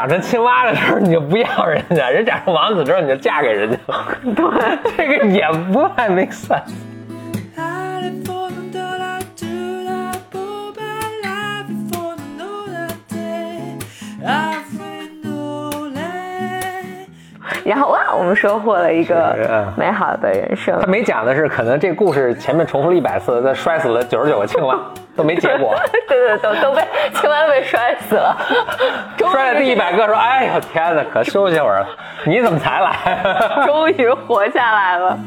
长成青蛙的时候你就不要人家，人长成王子之后你就嫁给人家，对，这个也不太 make sense。然后哇，我们收获了一个啊美好的人生他。没讲的是，可能这故事前面重复了一百次，他摔死了九十九个青蛙，都没结果。对对，都都被 青蛙被摔死了，摔了第一百个说：“哎呦天哪，可休息会儿了。你怎么才来？终于活下来了。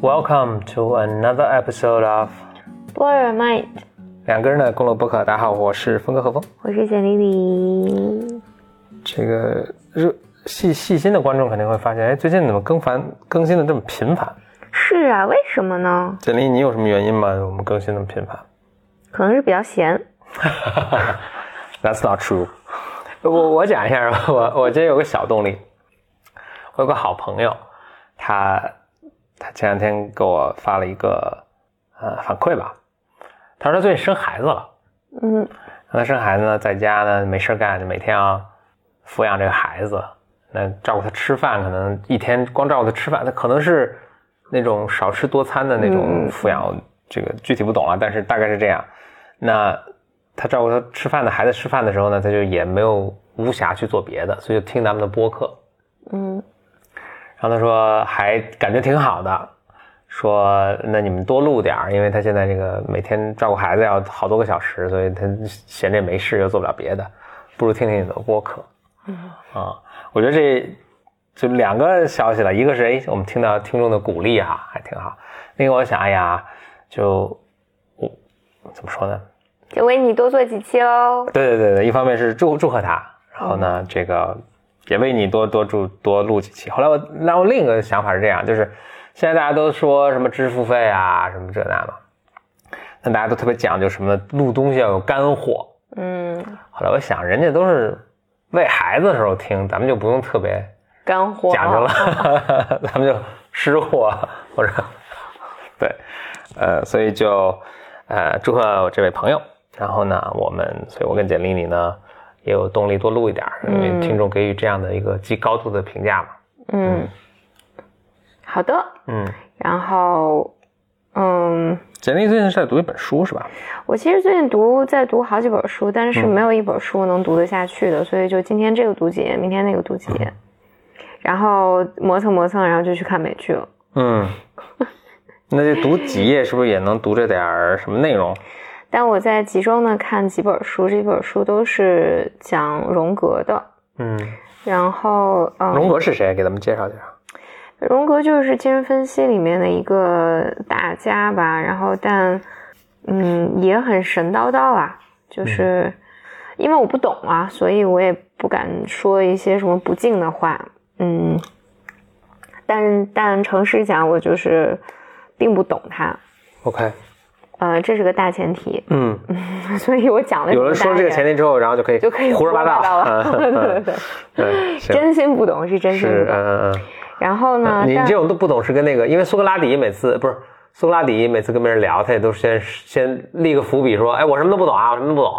Welcome to another episode of Blow your mind，两个人的公路博客。大家好，我是峰哥何峰。我是简丽丽。这个热细细心的观众肯定会发现，哎，最近怎么更繁更新的这么频繁？是啊，为什么呢？简历，你有什么原因吗？我们更新那么频繁可能是比较闲。That's not true 我。我讲一下，我我今天有个小动力。我有个好朋友，他他前两天给我发了一个呃反馈吧，他说他最近生孩子了。嗯，他生孩子呢，在家呢没事干，就每天要抚养这个孩子，那照顾他吃饭，可能一天光照顾他吃饭，他可能是那种少吃多餐的那种抚养，这个具体不懂啊，但是大概是这样。那他照顾他吃饭的孩子吃饭的时候呢，他就也没有无暇去做别的，所以就听咱们的播客。嗯，然后他说还感觉挺好的，说那你们多录点儿，因为他现在这个每天照顾孩子要好多个小时，所以他闲着也没事，又做不了别的，不如听听你的播客。嗯啊，我觉得这就两个消息了，一个是哎，我们听到听众的鼓励哈、还挺好；另一个我想，哎呀，就我怎么说呢？就为你多做几期喽。对对对对，一方面是祝祝贺他，然后呢，这个也为你多多祝多录几期。后来我，然后另一个想法是这样，就是现在大家都说什么知识付费啊，什么这那嘛，那大家都特别讲究什么录东西要有干货。嗯，后来我想，人家都是喂孩子的时候听，咱们就不用特别干货讲究了，咱们就湿货 或者对，呃，所以就呃祝贺我这位朋友。然后呢，我们，所以我跟简历你呢也有动力多录一点儿，因为听众给予这样的一个极高度的评价嘛。嗯，好的。嗯，然后，嗯，简历最近是在读一本书是吧？我其实最近读在读好几本书，但是没有一本书能读得下去的，所以就今天这个读几页，明天那个读几页，然后磨蹭磨蹭，然后就去看美剧了。嗯，那就读几页是不是也能读着点儿什么内容？但我在集中的看几本书，这几本书都是讲荣格的。嗯，然后，嗯，荣格是谁？给咱们介绍介绍。荣格就是精神分析里面的一个大家吧，然后但嗯也很神叨叨啊，就是因为我不懂啊，所以我也不敢说一些什么不敬的话，嗯，但但诚实讲，我就是并不懂他，OK，呃，这是个大前提，嗯，所以我讲了有人说这个前提之后，然后就可以就可以胡说八道了，对对嗯对，真心不懂是真心是不懂，嗯嗯然后呢，嗯，你这种都不懂是跟那个，因为苏格拉底每次不是苏格拉底每次跟别人聊，他也都先先立个伏笔说，哎，我什么都不懂啊，我什么都不懂，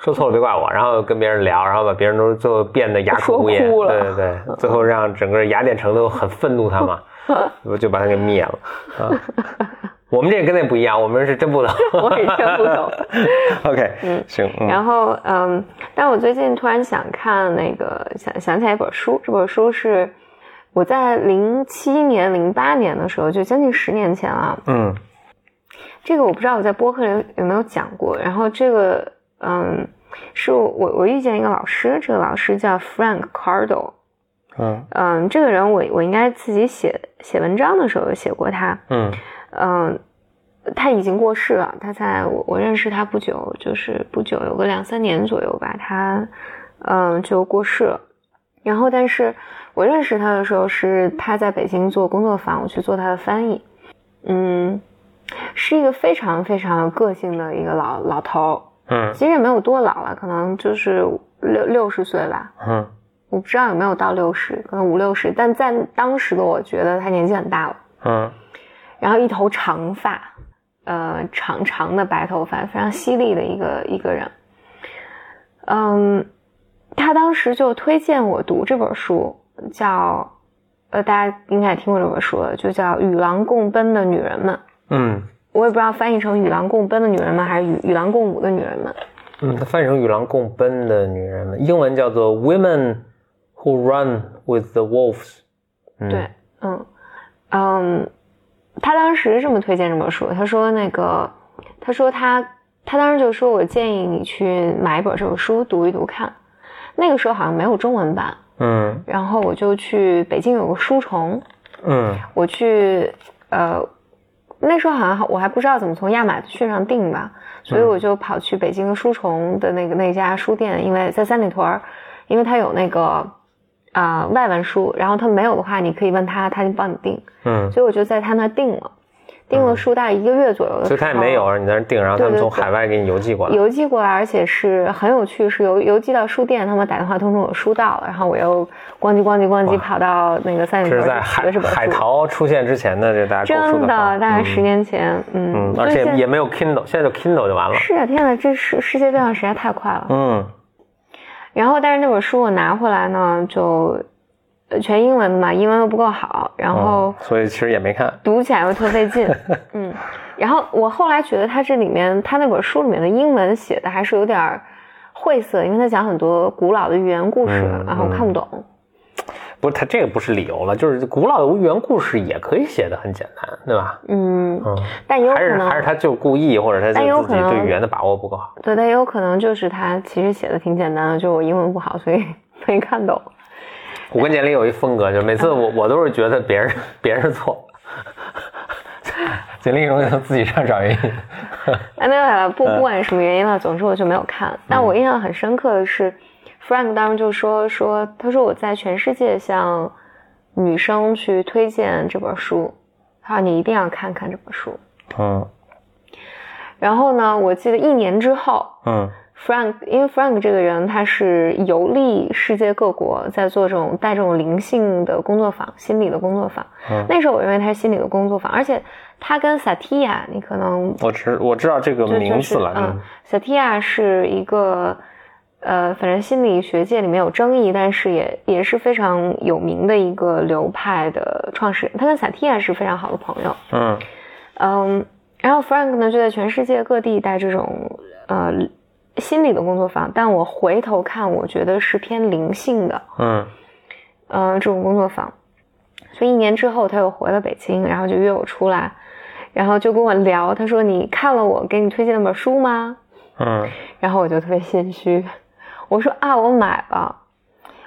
说错了别怪我，然后跟别人聊，然后把别人都最后变得哑口无言，了 对对对，最后让整个雅典城都很愤怒他嘛，我 就把他给灭了啊。我们这跟那不一样，我们是真不懂，我也真不懂。OK，行，嗯。然后，嗯，但我最近突然想看那个，想想起来一本书，这本书是我在零七年、零八年的时候，就将近十年前了。嗯这个我不知道我在播客里有没有讲过。然后这个，嗯，是我我遇见一个老师，这个老师叫 Frank Cardo。嗯嗯，这个人我我应该自己写写文章的时候有写过他。嗯嗯，他已经过世了，他在我我认识他不久，就是不久有个两三年左右吧，他嗯就过世了。然后，但是我认识他的时候是他在北京做工作坊，我去做他的翻译。嗯，是一个非常非常有个性的一个老老头儿。嗯其实也没有多老了，可能就是六六十岁吧。嗯我不知道有没有到六十，可能五六十，但在当时的我觉得他年纪很大了。嗯然后一头长发，呃，长长的白头发，非常犀利的一个一个人。嗯，他当时就推荐我读这本书，叫呃，大家应该也听过这本书了，就叫《与狼共奔的女人们》。嗯我也不知道翻译成“与狼共奔的女人们”还是与“与狼共舞的女人们嗯，它翻译成与狼共奔的女人们，英文叫做 Women Who Run with the Wolves。嗯”。对，嗯嗯，他当时这么推荐这本书，他说那个，他说他他当时就说我建议你去买一本这本书读一读看。那个时候好像没有中文版，嗯。然后我就去北京有个书虫，嗯。我去呃那时候好像我还不知道怎么从亚马逊上订吧，所以我就跑去北京的书虫的那个那家书店，因为在三里屯儿，因为他有那个啊、外文书，然后他没有的话，你可以问他，他就帮你订，嗯，所以我就在他那订了，订了书大概一个月左右的时候，所以他也没有，你在那订，然后他们从海外给你邮寄过来。邮寄过来，而且是很有趣，是邮邮寄到书店，他们打电话通知我书到了，然后我又咣叽咣叽咣叽跑到那个三里屯是在海淘出现之前的这大家真的大概十年前，嗯而且也没有 Kindle，现在就 Kindle 就完了。是啊，天呐，这世世界变化实在太快了。嗯然后，但是那本书我拿回来呢，就呃全英文嘛，英文又不够好，然后哦所以其实也没看。读起来又特费劲。嗯，然后我后来觉得他这里面，他那本书里面的英文写的还是有点晦涩，因为他讲很多古老的寓言故事，嗯然后我看不懂。不是，他这个不是理由了，就是古老的寓言故事也可以写的很简单，对吧？嗯，嗯，但也有可能还是他就故意，或者他自己对语言的把握不够好。对，但也有可能就是他其实写的挺简单的，就我英文不好，所以 没看懂。我跟简历有一风格，就每次我我都是觉得别人别人错，简历容易从自己上找原因。哎，没有不不管什么原因了，总之我就没有看。但我印象很深刻的是，Frank 当时就说说，他说我在全世界向女生去推荐这本书，他说你一定要看看这本书。嗯然后呢，我记得一年之后嗯，Frank 因为 Frank 这个人他是游历世界各国，在做这种带这种灵性的工作坊、心理的工作坊。嗯那时候我认为他是心理的工作坊，而且他跟 Satya，你可能我知我知道这个名字了。就是、嗯，Satya 是一个呃，反正心理学界里面有争议，但是也也是非常有名的一个流派的创始人。他跟 Satya 是非常好的朋友。嗯嗯，然后 Frank 呢就在全世界各地带这种呃心理的工作坊，但我回头看，我觉得是偏灵性的，嗯呃，这种工作坊。所以一年之后，他又回了北京，然后就约我出来，然后就跟我聊，他说：“你看了我给你推荐那本书吗？”嗯然后我就特别心虚，我说啊，我买了，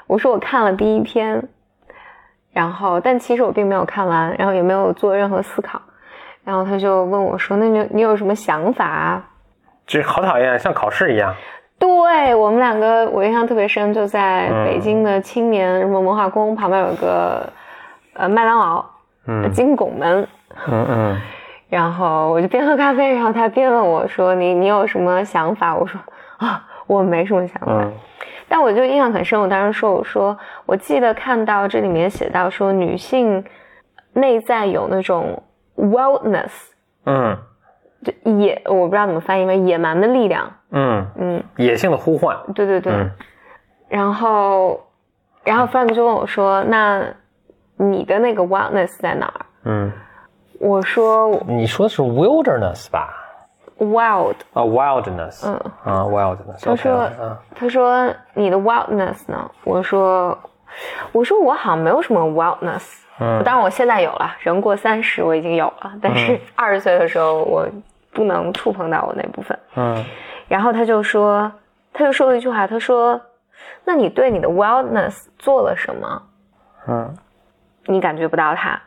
我说我看了第一篇，然后但其实我并没有看完，然后也没有做任何思考，然后他就问我说，那你你有什么想法啊？这好讨厌，像考试一样。对我们两个，我印象特别深，就在嗯北京的青年什么文化宫旁边有个呃麦当劳，嗯金拱门，嗯嗯然后我就边喝咖啡，然后他边问我说：“你你有什么想法？”我说：“啊，我没什么想法。嗯但我就印象很深，我当时说：“我说我记得看到这里面写到说女性内在有那种 wellness，嗯就野，我不知道怎么翻译为，野蛮的力量。嗯，嗯，野性的呼唤。对对对。嗯然后，然后 Frank 就问我说：“那你的那个 wildness 在哪儿嗯，？”我说你说的是 wilderness 吧？：“wild。啊，wildness。嗯啊，wilderness。他说他说你的 wildness 呢？我说，我说我好像没有什么 wildness。嗯当然我现在有了，人过三十我已经有了，但是二十岁的时候我不能触碰到我那部分。嗯然后他就说，他就说了一句话，他说：“那你对你的 wildness 做了什么？嗯你感觉不到它？”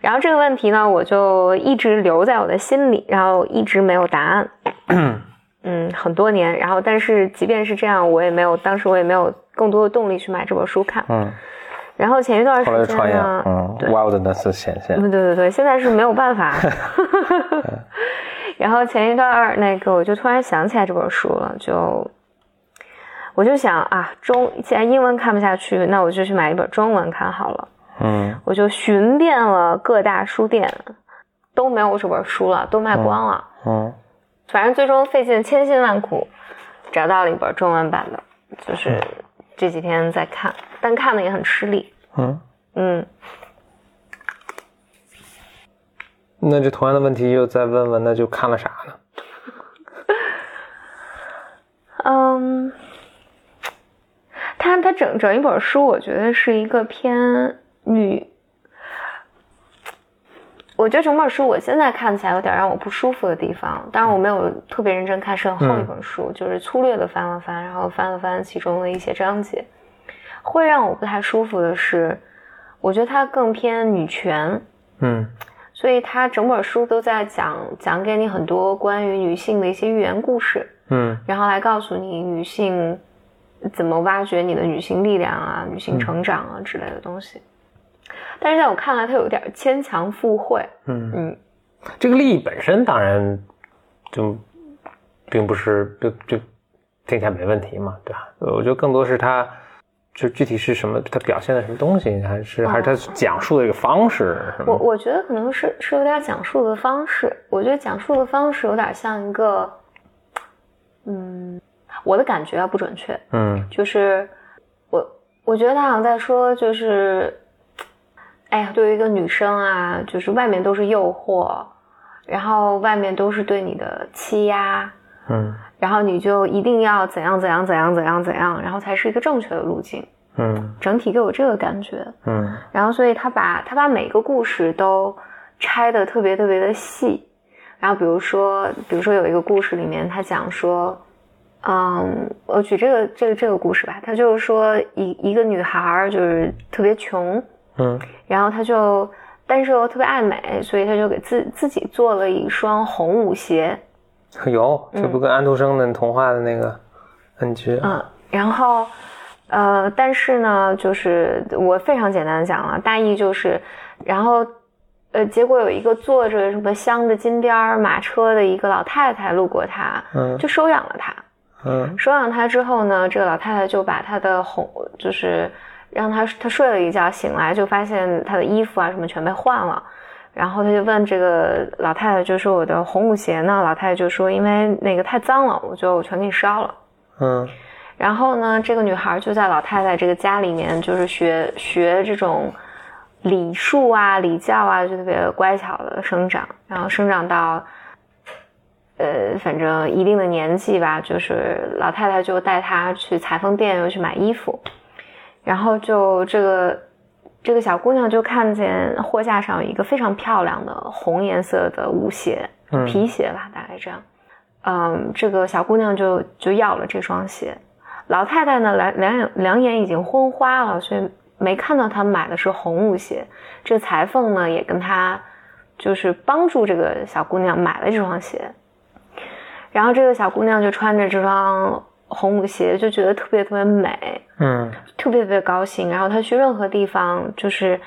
然后这个问题呢，我就一直留在我的心里，然后一直没有答案。嗯，很多年。然后，但是即便是这样，我也没有，当时我也没有更多的动力去买这本书看。嗯，然后前一段时后来就间传言，呢，嗯对，wildness 显现，对对对，现在是没有办法。然后前一段儿那个，我就突然想起来这本书了，就我就想啊，中既然英文看不下去，那我就去买一本中文看好了。嗯我就寻遍了各大书店，都没有这本书了，都卖光了。嗯反正最终费尽千辛万苦，找到了一本中文版的，就是这几天在看，但看的也很吃力。嗯。嗯，那这同样的问题又再问问，那就看了啥呢？嗯，他他整整一本书，我觉得是一个偏女。我觉得整本书我现在看起来有点让我不舒服的地方，当然我没有特别认真看，是很厚一本书，就是粗略的翻了翻，然后翻了翻其中的一些章节。会让我不太舒服的是，我觉得它更偏女权，嗯所以它整本书都在讲讲给你很多关于女性的一些寓言故事。嗯然后来告诉你女性怎么挖掘你的女性力量啊、女性成长啊之类的东西。但是在我看来，它有点牵强附会。嗯，嗯，这个利益本身当然就并不是就就听起来没问题嘛，对吧？呃我觉得更多是它就具体是什么，它表现的什么东西，还是还是它讲述的一个方式？我我觉得可能是是有点讲述的方式。我觉得讲述的方式有点像一个，嗯，我的感觉啊不准确，嗯就是我我觉得他好像在说，就是，哎呀，对于一个女生啊，就是外面都是诱惑，然后外面都是对你的欺压，嗯。然后你就一定要怎样怎样怎样怎样怎样，然后才是一个正确的路径。嗯。整体给我这个感觉，嗯。然后所以他把他把每个故事都拆的特别特别的细，然后比如说比如说有一个故事里面他讲说，嗯，我举这个这个这个故事吧，他就是说一一个女孩儿就是特别穷，嗯。然后她就但是又特别爱美，所以她就给自自己做了一双红舞鞋，有，这不跟安徒生的童话的那个恩居，嗯，然后，呃，但是呢，就是我非常简单的讲了，大意就是，然后，呃，结果有一个坐着什么镶着金边儿马车的一个老太太路过他，嗯就收养了他。嗯收养他之后呢，这个老太太就把他的红，就是让他他睡了一觉，醒来就发现他的衣服啊什么全被换了。然后他就问这个老太太，就说我的红舞鞋呢？老太太就说因为那个太脏了，我就全给你烧了。嗯然后呢，这个女孩就在老太太这个家里面，就是学学这种礼数啊、礼教啊，就特别乖巧的生长，然后生长到，呃，反正一定的年纪吧，就是老太太就带她去裁缝店又去买衣服，然后就这个这个小姑娘就看见货架上有一个非常漂亮的红颜色的舞鞋，嗯皮鞋吧，大概这样。嗯，这个小姑娘就就要了这双鞋。老太太呢，两两眼两眼已经昏花了，所以没看到她买的是红舞鞋。这裁缝呢，也跟她就是帮助这个小姑娘买了这双鞋。然后这个小姑娘就穿着这双红舞鞋，就觉得特别特别美，嗯特别特别高兴。然后她去任何地方，就是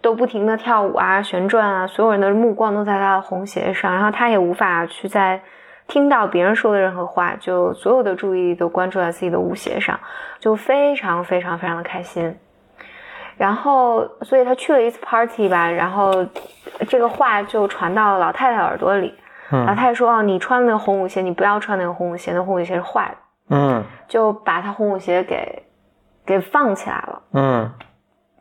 都不停的跳舞啊、旋转啊，所有人的目光都在她的红鞋上，然后她也无法去在听到别人说的任何话，就所有的注意力都关注在自己的舞鞋上，就非常非常非常的开心。然后，所以他去了一次 party 吧，然后这个话就传到了老太太耳朵里。嗯老太太说：“哦，你穿那个红舞鞋，你不要穿那个红舞鞋，那红舞鞋是坏的。”嗯就把她红舞鞋给给放起来了。嗯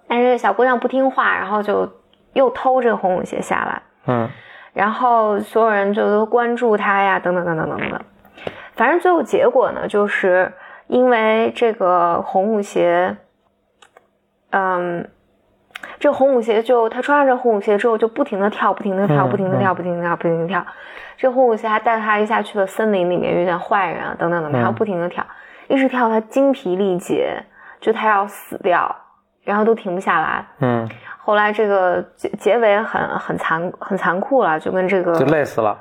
但是小姑娘不听话，然后就又偷这个红舞鞋下来，嗯然后所有人就都关注她呀，等等等等等等等。反正最后结果呢，就是因为这个红舞鞋，嗯，这个红舞鞋就她穿上这红舞鞋之后，就不停的跳，不停的跳，嗯不停的跳，不停的跳，不停的跳。这红舞鞋还带她一下去了森林里面，遇见坏人啊，等等等等，嗯然后不停的跳，一直跳她精疲力竭，就她要死掉，然后都停不下来。嗯后来这个结结尾很很残很残酷了，就跟这个就累死了。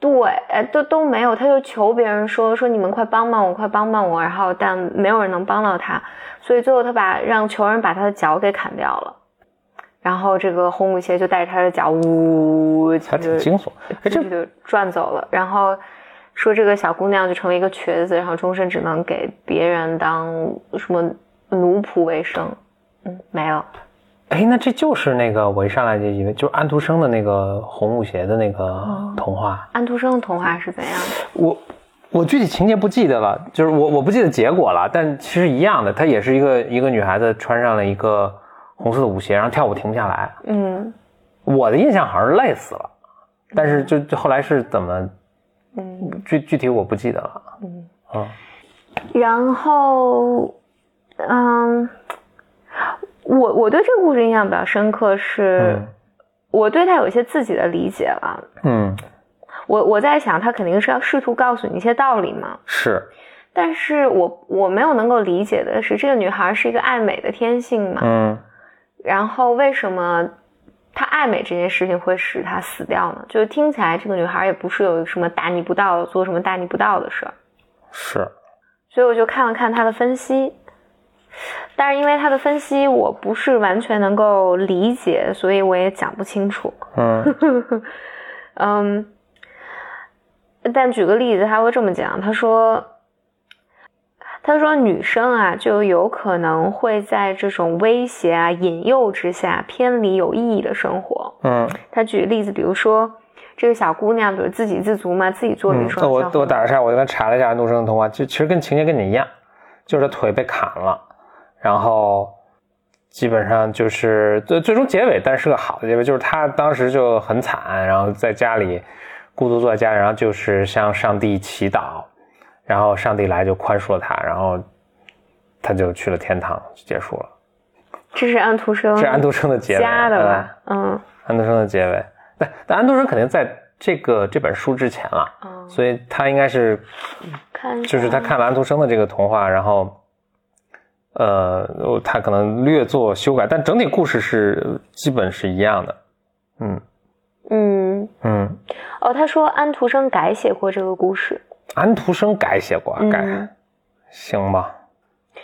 对，哎，都都没有，他就求别人说说你们快帮帮我，快帮帮我，然后但没有人能帮到他，所以最后他把让求人把他的脚给砍掉了，然后这个红舞鞋就带着他的脚呜，还挺惊悚。哎，这就转走了，然后说这个小姑娘就成为一个瘸子，然后终身只能给别人当什么奴仆为生。嗯，没有。哎，那这就是那个我一上来就以为就是安徒生的那个红舞鞋的那个童话。安徒生的童话是怎样的？我我具体情节不记得了，就是我我不记得结果了，但其实一样的，她也是一个一个女孩子穿上了一个红色的舞鞋，然后跳舞停不下来。嗯我的印象好像是累死了，但是就就后来是怎么嗯具具体我不记得了。嗯。啊，然后，嗯，我我对这个故事印象比较深刻是，嗯我对他有一些自己的理解了。嗯，我我在想，他肯定是要试图告诉你一些道理嘛。是，但是我我没有能够理解的是，这个女孩是一个爱美的天性嘛，嗯然后为什么她爱美这件事情会使她死掉呢？就是听起来这个女孩也不是有什么大逆不道，做什么大逆不道的事儿。是，所以我就看了看他的分析，但是因为他的分析我不是完全能够理解，所以我也讲不清楚。嗯 嗯，但举个例子，他会这么讲，他说，他说女生啊，就有可能会在这种威胁啊、引诱之下偏离有意义的生活。嗯。他举例子，比如说这个小姑娘，比如自给自足嘛，自己做了一嗯，双那我我打个岔，我刚才查了一下安徒生的童话，就其实跟情节跟你一样，就是腿被砍了，然后基本上就是最最终结尾，但是个好的结尾，就是他当时就很惨，然后在家里孤独坐在家里，然后就是向上帝祈祷，然后上帝来就宽恕了他，然后他就去了天堂，就结束了。这是安徒生，这是安徒生的结尾，加的吧？嗯安徒生的结尾，但但安徒生肯定在这个这本书之前了，嗯，所以他应该是看就是他看了安徒生的这个童话，然后，呃，他可能略作修改，但整体故事是基本是一样的。嗯嗯嗯，哦，他说安徒生改写过这个故事。安徒生改写过，改、嗯行吧？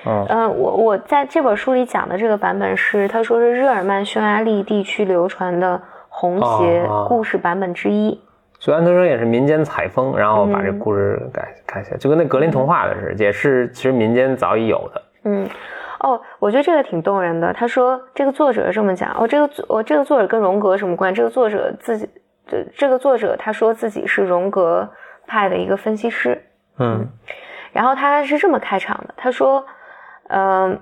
嗯呃，我我在这本书里讲的这个版本是，他说是日耳曼匈牙利地区流传的红鞋故事版本之一。所以安徒生也是民间采风，然后把这嗯故事改改写，就跟那格林童话的似的，也是其实民间早已有的。嗯，哦，我觉得这个挺动人的。他说这个作者这么讲，哦，这个作哦这个作者跟荣格什么关系？这个作者自己，这这个作者他说自己是荣格派的一个分析师。嗯然后他是这么开场的，他说，嗯、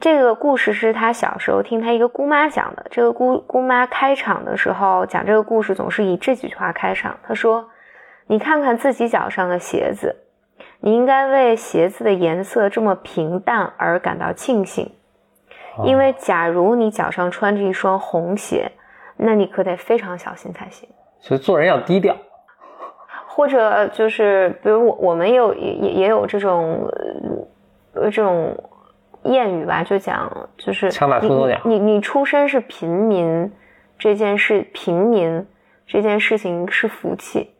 这个故事是他小时候听他一个姑妈讲的。这个姑姑妈开场的时候讲这个故事，总是以这几句话开场。他说：“你看看自己脚上的鞋子，你应该为鞋子的颜色这么平淡而感到庆幸，因为假如你脚上穿着一双红鞋，那你可得非常小心才行。”所以做人要低调。或者就是，比如我我们也有也也也有这种呃这种谚语吧，就讲就是枪打出头鸟你你你出身是平民这件事，平民这件事情是福气。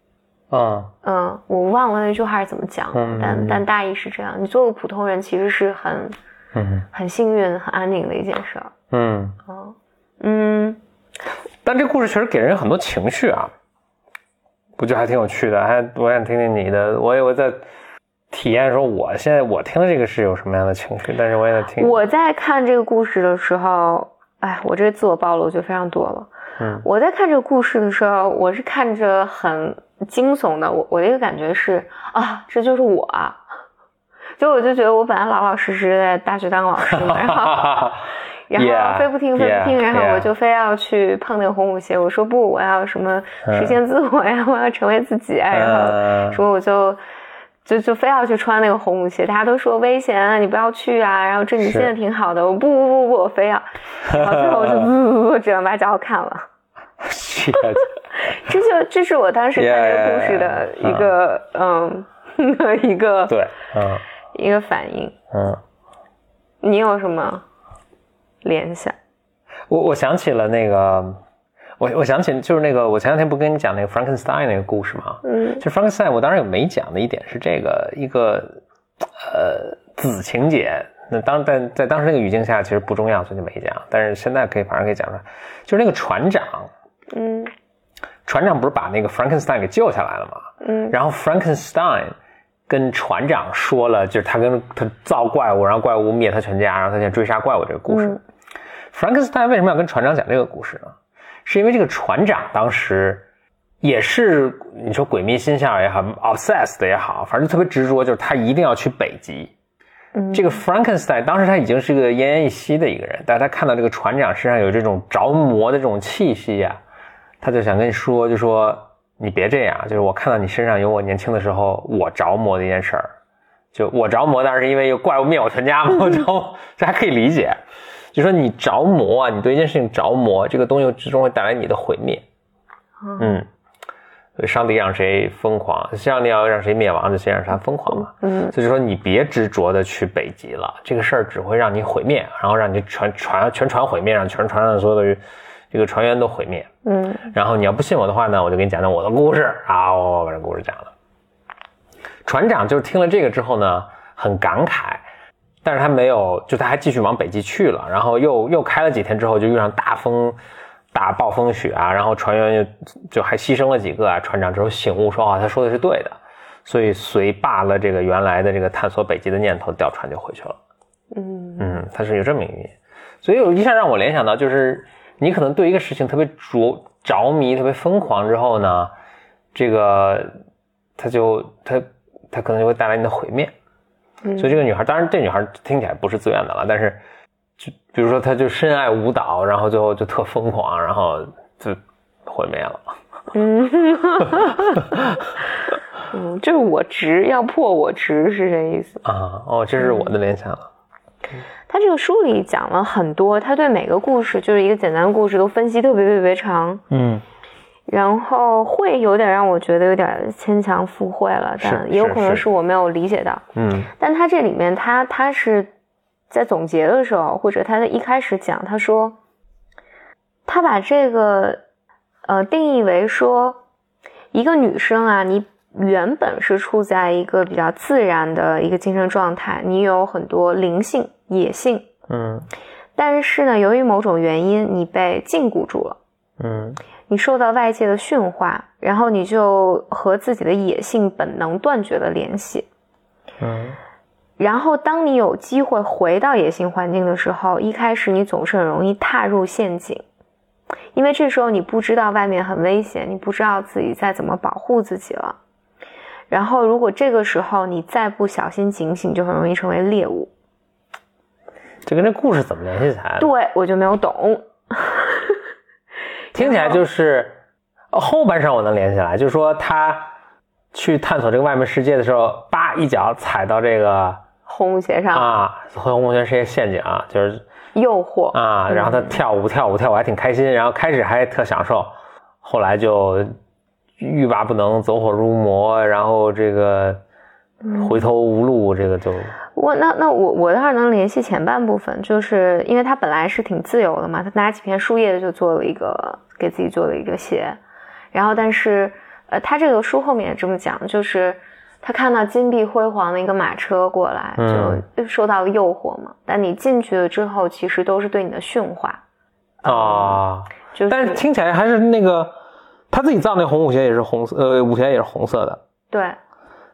嗯嗯，我忘了那句话是怎么讲，嗯但但大意是这样。你做个普通人，其实是很嗯很幸运、很安宁的一件事儿。嗯，嗯嗯但这故事确实给人很多情绪啊，不就还挺有趣的？还我想听听你的，我也我在体验说，我现在我听的这个是有什么样的情绪，但是我也在听。我在看这个故事的时候，哎，我这个自我暴露就非常多了。嗯我在看这个故事的时候，我是看着很惊悚的。我我的一个感觉是啊，这就是我啊！就我就觉得我本来老老实实在大学当老师嘛，然后 然后非不听非不听然后我就非要去碰那个红舞鞋。我说不，我要什么实现自我呀，我要成为自己啊，然后嗯说我就就就非要去穿那个红舞鞋，大家都说危险啊，你不要去啊。然后这你现在挺好的，我不不不不，我非要。然后最后我就不不不，只能把脚看了。这就这是我当时看这个故事的一个嗯一个对，嗯一个反应。嗯，你有什么联想？我我想起了那个，我我想起就是那个，我前两天不跟你讲那个 Frankenstein 那个故事吗？嗯就 Frankenstein，我当时有没讲的一点是这个一个呃子情节。那当但在当时那个语境下，其实不重要，所以就没讲。但是现在可以，反正可以讲出来。就是那个船长，嗯船长不是把那个 Frankenstein 给救下来了吗？嗯然后 Frankenstein 跟船长说了，就是他跟他造怪物，然后怪物灭他全家，然后他现在追杀怪物这个故事。嗯 Frankenstein 为什么要跟船长讲这个故事呢？是因为这个船长当时也是你说鬼迷心窍也好，obsessed 也好，反正特别执着，就是他一定要去北极。嗯，这个 Frankenstein 当时他已经是个奄奄一息的一个人，但是他看到这个船长身上有这种着魔的这种气息呀、他就想跟你说，就说你别这样，就是我看到你身上有我年轻的时候我着魔的一件事儿，就我着魔当然是因为有怪物灭我全家嘛，我 这还可以理解，就说你着魔啊，你对一件事情着魔，这个东西最终会带来你的毁灭，嗯。上帝让谁疯狂，上帝要让谁灭亡，就先让他疯狂嘛。嗯所以说你别执着的去北极了，这个事儿只会让你毁灭，然后让你全船全船毁灭，让全船上所有的这个船员都毁灭。嗯然后你要不信我的话呢，我就给你讲讲我的故事啊，我把这故事讲了。船长就是听了这个之后呢，很感慨，但是他没有，就他还继续往北极去了，然后又又开了几天之后，就遇上大风。大暴风雪啊，然后船员就就还牺牲了几个啊。船长之后醒悟说啊，他说的是对的，所以随罢了这个原来的这个探索北极的念头，调船就回去了。嗯嗯，他是有这么一个原因，所以有一下让我联想到，就是你可能对一个事情特别着着迷、特别疯狂之后呢，这个他就他他可能就会带来你的毁灭。嗯所以这个女孩，当然这女孩听起来不是自愿的了，但是就比如说她就深爱舞蹈，然后最后就特疯狂，然后就毁灭了。嗯，嗯，就是我执要破我执是这意思。啊，哦，这是我的联想了。他这个书里讲了很多，他对每个故事就是一个简单的故事都分析特别特别长，嗯，然后会有点让我觉得有点牵强附会了，但也有可能是是我没有理解到。嗯但他这里面他他是在总结的时候，或者他在一开始讲，他说他把这个呃定义为说一个女生啊，你原本是处在一个比较自然的一个精神状态，你有很多灵性、野性，嗯但是呢，由于某种原因，你被禁锢住了。嗯你受到外界的驯化，然后你就和自己的野性本能断绝了联系。嗯然后，当你有机会回到野性环境的时候，一开始你总是很容易踏入陷阱，因为这时候你不知道外面很危险，你不知道自己在怎么保护自己了。然后，如果这个时候你再不小心警醒，就很容易成为猎物。这跟这故事怎么联系起来？对我就没有懂。听起来就是呃后半生我能连起来，就是说他去探索这个外面世界的时候，叭一脚踩到这个红舞鞋上。啊，红红鞋是一个陷阱啊，就是诱惑。啊，然后他跳舞跳舞跳舞还挺开心，然后开始还特享受，后来就欲罢不能，走火入魔，然后这个回头无路，这个就我那那我我倒是能联系前半部分，就是因为他本来是挺自由的嘛，他拿几片树叶就做了一个给自己做了一个鞋，然后但是呃，他这个书后面也这么讲，就是他看到金碧辉煌的一个马车过来，嗯。就受到了诱惑嘛。但你进去了之后，其实都是对你的驯化，啊，就是。但是听起来还是那个他自己造那红舞鞋也是红色，呃，舞鞋也是红色的。对，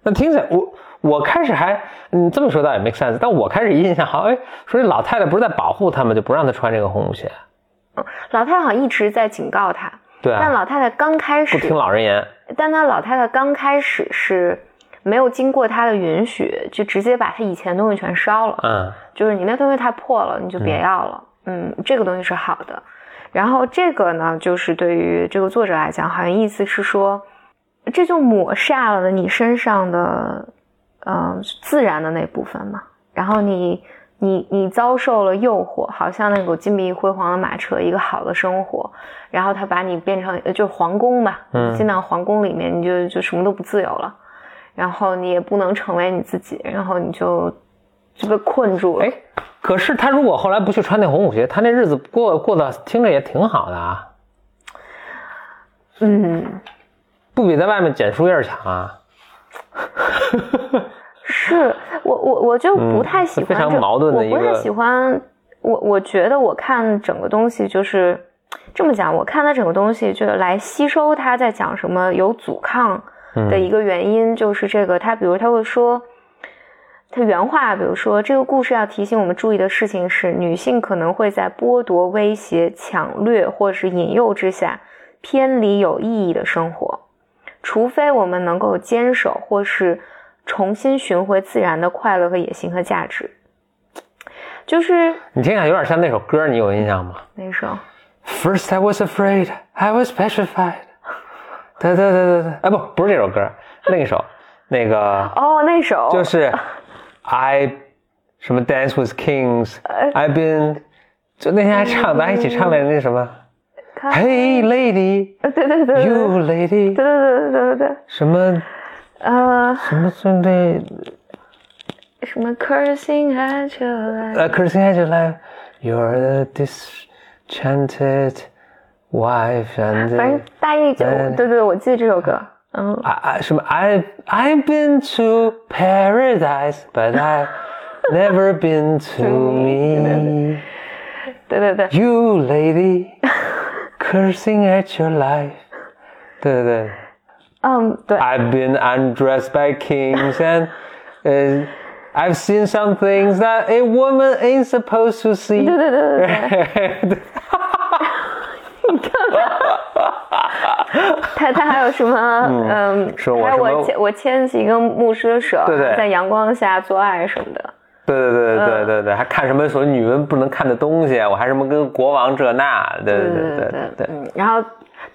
那听起来，我我开始还，嗯，这么说倒也 make sense，但我开始印象好，哎，说这老太太不是在保护他们，就不让他穿这个红舞鞋，嗯老太太好像一直在警告他，对啊，但老太太刚开始不听老人言，但那老太太刚开始是没有经过她的允许，就直接把她以前的东西全烧了。嗯就是你那东西太破了，你就别要了。嗯这个东西是好的。然后这个呢，就是对于这个作者来讲，好像意思是说，这就抹煞了你身上的，呃，自然的那部分嘛。然后你你你遭受了诱惑，好像那个金碧辉煌的马车，一个好的生活，然后他把你变成呃就是皇宫吧，嗯进到皇宫里面，你就就什么都不自由了，然后你也不能成为你自己，然后你就就被困住了。哎，可是他如果后来不去穿那红舞鞋，他那日子过过得听着也挺好的啊，嗯，不比在外面捡树叶强啊？是我我我就不太喜欢嗯非常矛盾的一个我不太喜欢我我觉得我看整个东西就是这么讲，我看它整个东西就是来吸收它在讲什么有阻抗的一个原因，就是这个他比如他会说。他原话，比如说，这个故事要提醒我们注意的事情是，女性可能会在剥夺、威胁、抢掠或是引诱之下，偏离有意义的生活，除非我们能够坚守或是重新寻回自然的快乐和野心和价值。就是你听起来有点像那首歌，你有印象吗？那首，？First I was afraid, I was petrified。对对对对对，哎不，不是这首歌，另一首，那个哦，那首。就是 I 什么 Dance with Kings, I've been，就那天还唱，咱还一起唱来那什么，Hey lady, 对对对对 you lady，对对对对对，什么呃，什么 什么对，什么 cursing at your life，呃，Cursing at your life, you're the disenchanted wife and 反正大意就哎对对，我记得这首歌，嗯， I, I 什么 I I've been to paradise, but I've never been to me. 对对对， You lady, cursing at your life. 对对对 嗯，对，，I've been undressed by kings and uh, I've seen some things that a woman ain't supposed to see. 对对对对对。他他还有什么？嗯，说我我牵我牵起一个牧师的手，对对在阳光下做爱什么的。对对对对对对对，还看什么所谓女人不能看的东西，我还什么跟国王这那，对对对对对。嗯，然后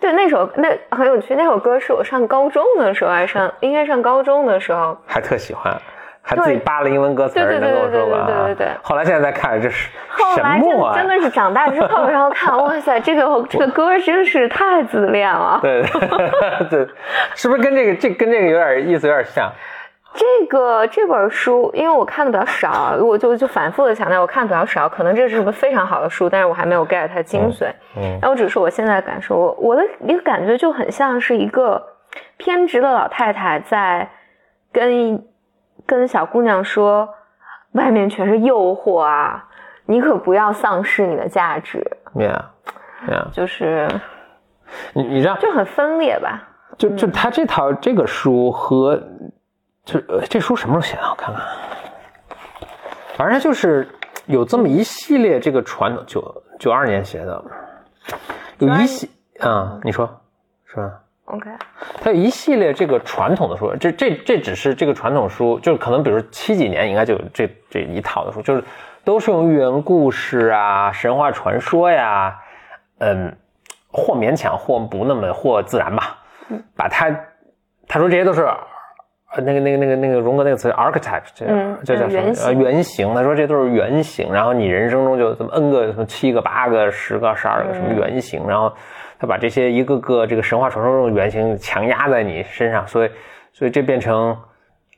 对那首那很有趣，那首歌是我上高中的时候，还上应该上高中的时候，还特喜欢，还自己扒了英文歌词儿，对对对能跟我说过啊。对对对对对后来现在再看，这是什后来？真的是长大之后，然后看，哇塞，这个这个歌真是太自恋了。对对 对，是不是跟这个这跟这个有点意思，有点像？这个这本书，因为我看的比较少，我就就反复的强调我看的比较少，可能这是本非常好的书，但是我还没有 get 它的精髓。嗯然后我只是我现在的感受，我我的一个感觉就很像是一个偏执的老太太在跟跟小姑娘说，外面全是诱惑啊，你可不要丧失你的价值，Yeah Yeah，就是你你知道，就很分裂吧。就就他这套这个书和，就呃这书什么时候写的？我看看，反正他就是有这么一系列这个传统，九九二年写的，有一系啊、你说是吧？OK，它有一系列这个传统的书，这这这只是这个传统书，就是可能比如七几年应该就有这这一套的书，就是都是用寓言故事啊、神话传说呀，嗯，或勉强或不那么或自然吧，把它他说这些都是。呃，那个、那个、那个、那个荣格那个词 archetype，这嗯这叫什么？原型呃，原型。他说这都是原型，然后你人生中就这么 n 个、什么七个、八个、十个、十二个什么原型，然后他把这些一个个这个神话传说中的原型强压在你身上，所以，所以这变成，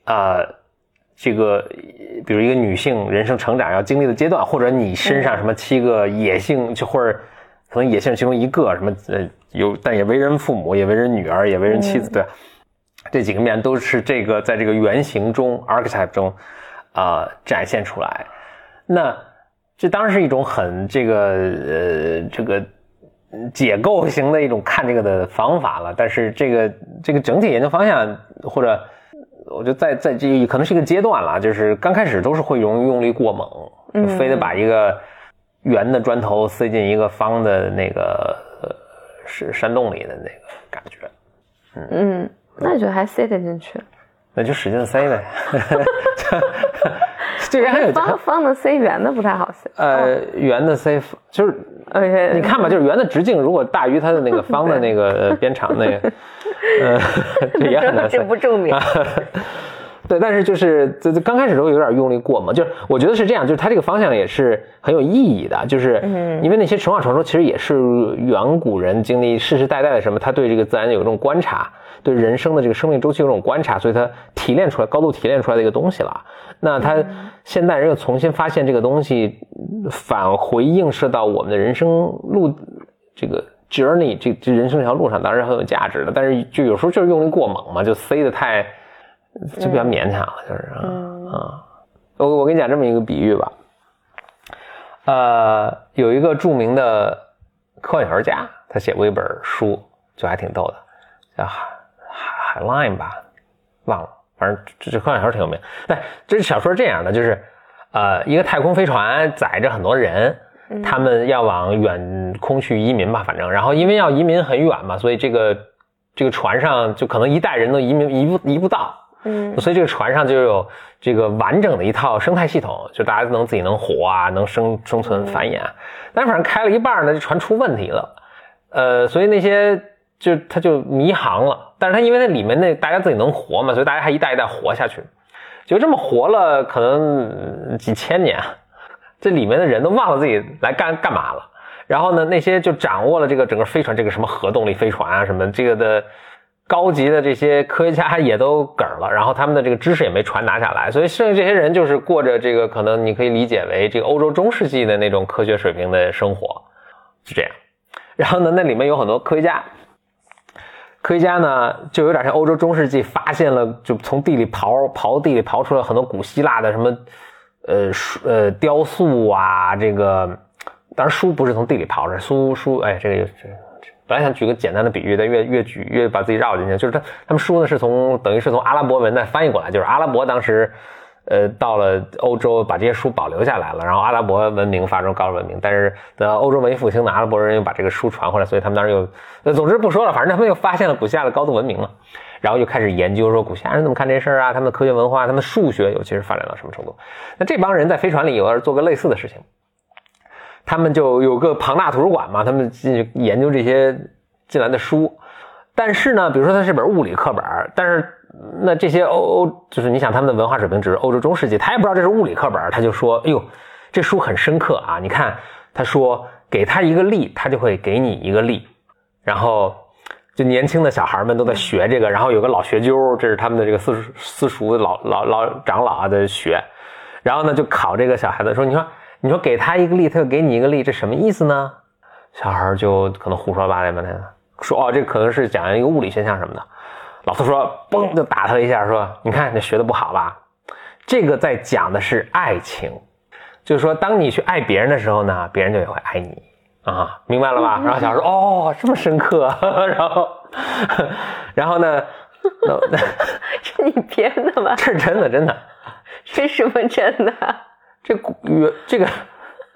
呃，这个比如一个女性人生成长要经历的阶段，或者你身上什么七个野性，就或者可能野性其中一个，什么呃有，但也为人父母，也为人女儿，也为人妻子，对吧。这几个面都是这个在这个原型中 archetype 中啊、呃展现出来。那这当然是一种很这个呃这个解构型的一种看这个的方法了。但是这个这个整体研究方向或者我觉得在在这可能是一个阶段了，就是刚开始都是会容易用力过猛，嗯非得把一个圆的砖头塞进一个方的那个呃是山洞里的那个感觉。嗯，那你觉得还塞得进去？那就使劲塞呗。这人还有方方的塞，圆的不太好塞。呃圆的塞，就是你看吧，就是圆的直径如果大于它的那个方的那个呃 边长那个，呃，这也很难塞这。不证明。对，但是就是这这刚开始时候有点用力过嘛，就是我觉得是这样，就是它这个方向也是很有意义的，就是因为那些神话传说其实也是远古人经历世世代代的什么，他对这个自然有一种观察，对人生的这个生命周期有一种观察，所以他提炼出来高度提炼出来的一个东西了。那他现代人又重新发现这个东西，返回映射到我们的人生路这个 journey 这这人生这条路上，当然很有价值的，但是就有时候就是用力过猛嘛，就塞的太。就比较勉强了，就是啊啊，我我跟你讲这么一个比喻吧，呃，有一个著名的科幻小说家，他写过一本书，就还挺逗的，叫海 line 吧，忘了，反正这这科幻小说挺有名。对，这小说是这样的，就是呃，一个太空飞船载着很多人，他们要往远空去移民吧，反正，然后因为要移民很远嘛，所以这个这个船上就可能一代人都移民移不移不到。嗯，所以这个船上就有这个完整的一套生态系统，就大家能自己能活啊，能生生存繁衍。但反正开了一半呢，这船出问题了，呃，所以那些就他就迷航了。但是他因为那里面那大家自己能活嘛，所以大家还一代一代活下去，就这么活了可能几千年，这里面的人都忘了自己来干干嘛了。然后呢，那些就掌握了这个整个飞船，这个什么核动力飞船啊什么这个的。高级的这些科学家 也都嗝了，然后他们的这个知识也没传达下来，所以剩下这些人就是过着这个可能你可以理解为这个欧洲中世纪的那种科学水平的生活，是这样。然后呢，那里面有很多科学家，科学家呢就有点像欧洲中世纪发现了，就从地里刨刨地里刨出来很多古希腊的什么呃书呃雕塑啊，这个当然书不是从地里刨出来，书书哎这个这。本来想举个简单的比喻，但越越举越把自己绕进去。就是他他们书呢是从等于是从阿拉伯文的翻译过来，就是阿拉伯当时，呃，到了欧洲把这些书保留下来了，然后阿拉伯文明发展高度文明。但是等欧洲文艺复兴的阿拉伯人又把这个书传回来，所以他们当时又，那总之不说了，反正他们又发现了古希腊的高度文明了，然后又开始研究说古希腊人怎么看这事儿啊，他们的科学文化，他们数学尤其是发展到什么程度。那这帮人在飞船里有做个类似的事情。他们就有个庞大图书馆嘛，他们进去研究这些进来的书，但是呢，比如说它是本物理课本，但是那这些欧欧就是你想他们的文化水平只是欧洲中世纪，他也不知道这是物理课本，他就说，哎呦，这书很深刻啊！你看，他说给他一个力，他就会给你一个力，然后就年轻的小孩们都在学这个，然后有个老学究，这是他们的这个私私塾老老老长老啊在学，然后呢就考这个小孩子说，你说。你说给他一个力，他就给你一个力，这什么意思呢？小孩就可能胡说八道吧，他说哦，这可能是讲一个物理现象什么的。老师说，嘣就打他一下，说你看你学的不好吧？这个在讲的是爱情，就是说当你去爱别人的时候呢，别人就也会爱你啊，明白了吧？然后小孩说哦，这么深刻，然后然后呢？这你编的吗？这是真的，真的。是什么真的？这古原这个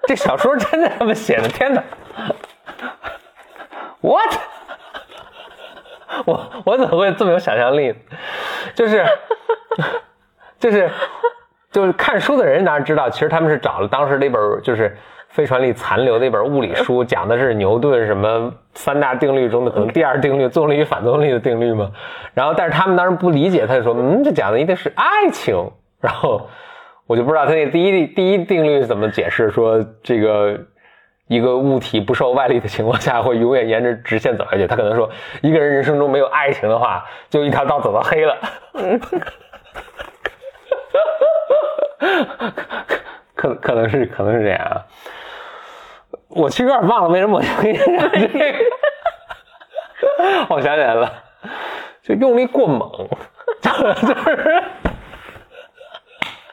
这小说真的这么写的？天哪！What？我我怎么会这么有想象力？就是就是就是看书的人当然知道，其实他们是找了当时那本就是飞船里残留的一本物理书，讲的是牛顿什么三大定律中的可能第二定律——作用力与反作用力的定律嘛。然后，但是他们当时不理解，他就说：“嗯，这讲的一定是爱情。”然后。我就不知道他那第一第一定律是怎么解释，说这个一个物体不受外力的情况下 会永远沿着直线走下去。他可能说，一个人人生中没有爱情的话，就一条道走到黑了。可可能是可能是这样啊。我其实有点忘了为什么我跟你讲这个。我想起来了，就用力过猛，就是。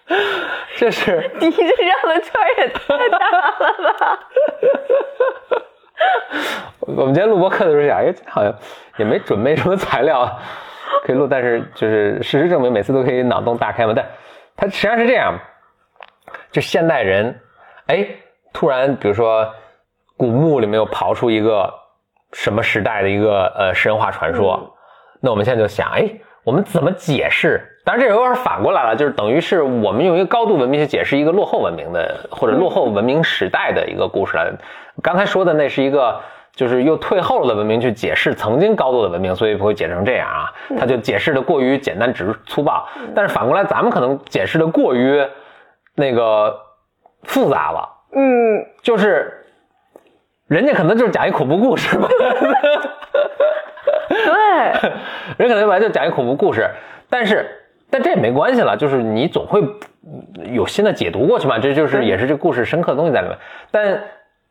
这是 你这绕的圈也太大了吧！我们今天录播课的时候想，哎，好像也没准备什么材料可以录，但是就是事实证明，每次都可以脑洞大开嘛。但它实际上是这样，就现代人，哎，突然比如说古墓里面又刨出一个什么时代的一个呃神话传说，那我们现在就想，哎。我们怎么解释？当然，这有点反过来了，就是等于是我们用一个高度文明去解释一个落后文明的或者落后文明时代的一个故事了。刚才说的那是一个就是又退后了的文明去解释曾经高度的文明，所以不会解释成这样啊。他就解释的过于简单、直粗暴。但是反过来，咱们可能解释的过于那个复杂了。嗯，就是人家可能就是讲一恐怖故事嘛，对，人可能本来就讲一恐怖故事，但是但这也没关系了，就是你总会有新的解读过去嘛，这就是也是这故事深刻的东西在里面。但